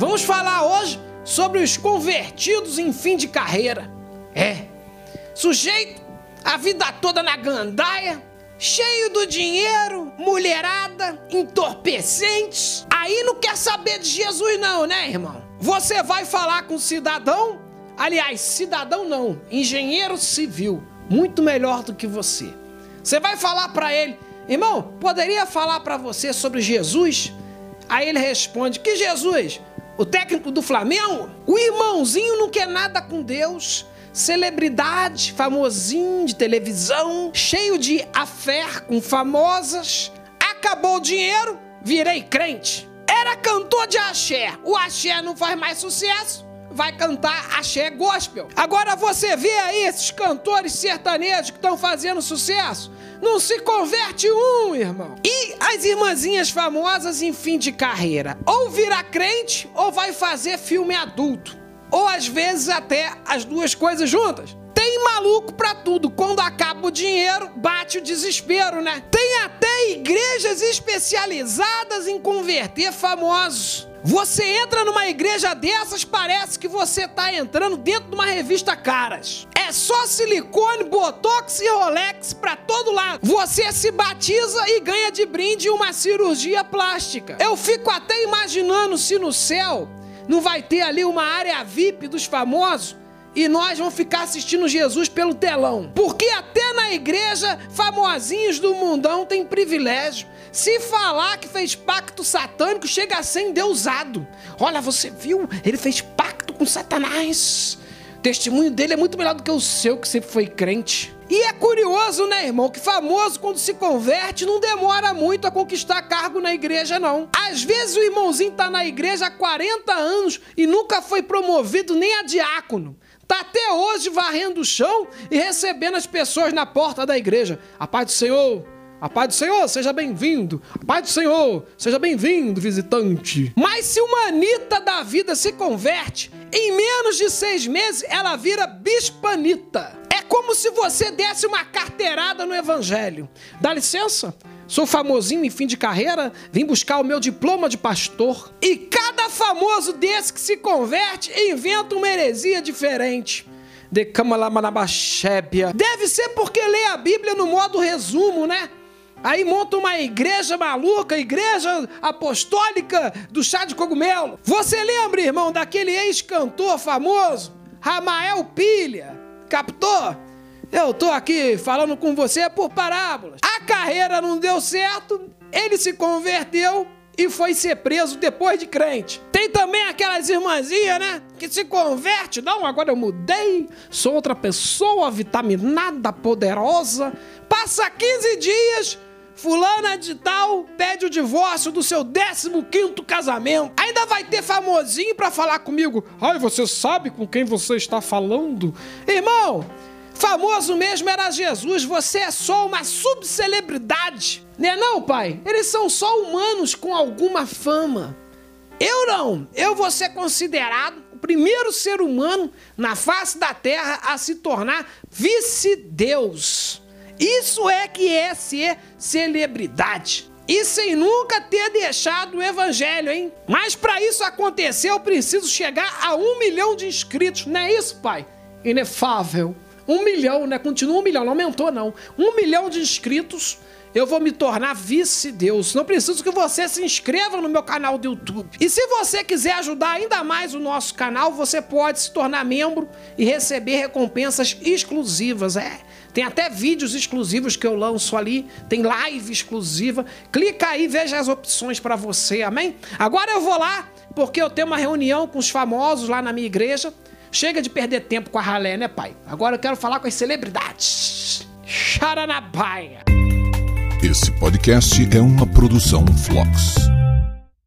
Vamos falar hoje sobre os convertidos em fim de carreira. É, sujeito a vida toda na gandaia, cheio do dinheiro, mulherada, entorpecentes. Aí não quer saber de Jesus, não, né, irmão? Você vai falar com cidadão, aliás, cidadão não, engenheiro civil, muito melhor do que você. Você vai falar para ele, irmão, poderia falar para você sobre Jesus? Aí ele responde: Que Jesus? O técnico do Flamengo, o irmãozinho não quer nada com Deus. Celebridade, famosinho de televisão, cheio de afé com famosas. Acabou o dinheiro, virei crente. Era cantor de axé. O axé não faz mais sucesso vai cantar axé gospel. Agora você vê aí esses cantores sertanejos que estão fazendo sucesso. Não se converte um, irmão. E as irmãzinhas famosas em fim de carreira. Ou vira crente ou vai fazer filme adulto. Ou às vezes até as duas coisas juntas. Maluco pra tudo. Quando acaba o dinheiro, bate o desespero, né? Tem até igrejas especializadas em converter famosos. Você entra numa igreja dessas, parece que você tá entrando dentro de uma revista Caras. É só silicone, botox e Rolex pra todo lado. Você se batiza e ganha de brinde uma cirurgia plástica. Eu fico até imaginando se no céu não vai ter ali uma área VIP dos famosos e nós vamos ficar assistindo Jesus pelo telão. Porque até na igreja, famosinhos do mundão têm privilégio. Se falar que fez pacto satânico, chega a ser endeusado. Olha, você viu? Ele fez pacto com Satanás. O testemunho dele é muito melhor do que o seu, que sempre foi crente. E é curioso, né, irmão, que famoso quando se converte não demora muito a conquistar cargo na igreja, não. Às vezes o irmãozinho tá na igreja há 40 anos e nunca foi promovido nem a diácono. Tá até hoje varrendo o chão e recebendo as pessoas na porta da igreja. A paz do Senhor. A paz do Senhor, seja bem-vindo. A paz do Senhor, seja bem-vindo, visitante. Mas se uma Anitta da vida se converte, em menos de seis meses ela vira bispanita. É como se você desse uma carteirada no evangelho. Dá licença? Sou famosinho em fim de carreira, vim buscar o meu diploma de pastor. E famoso desse que se converte inventa uma heresia diferente. Decamalamanabachébia. Deve ser porque lê a Bíblia no modo resumo, né? Aí monta uma igreja maluca, igreja apostólica do chá de cogumelo. Você lembra, irmão, daquele ex-cantor famoso, Ramael Pilha? Captou? Eu tô aqui falando com você por parábolas. A carreira não deu certo, ele se converteu e foi ser preso depois de crente. Tem também aquelas irmãzinhas, né? Que se converte. Não, agora eu mudei, sou outra pessoa vitaminada, poderosa. Passa 15 dias, fulana de tal pede o divórcio do seu 15 casamento. Ainda vai ter famosinho para falar comigo. Ai, você sabe com quem você está falando? Irmão, Famoso mesmo era Jesus, você é só uma subcelebridade. Né não, pai? Eles são só humanos com alguma fama. Eu não, eu vou ser considerado o primeiro ser humano na face da terra a se tornar vice-deus. Isso é que é ser celebridade. E sem nunca ter deixado o evangelho, hein? Mas para isso acontecer, eu preciso chegar a um milhão de inscritos, não é isso, pai? Inefável. Um milhão, né? Continua um milhão, não aumentou, não. Um milhão de inscritos, eu vou me tornar vice-deus. Não preciso que você se inscreva no meu canal do YouTube. E se você quiser ajudar ainda mais o nosso canal, você pode se tornar membro e receber recompensas exclusivas. É. Tem até vídeos exclusivos que eu lanço ali, tem live exclusiva. Clica aí, veja as opções para você, amém? Agora eu vou lá, porque eu tenho uma reunião com os famosos lá na minha igreja. Chega de perder tempo com a ralé, né, pai? Agora eu quero falar com as celebridades. Charanabaia. Esse podcast é uma produção Flux.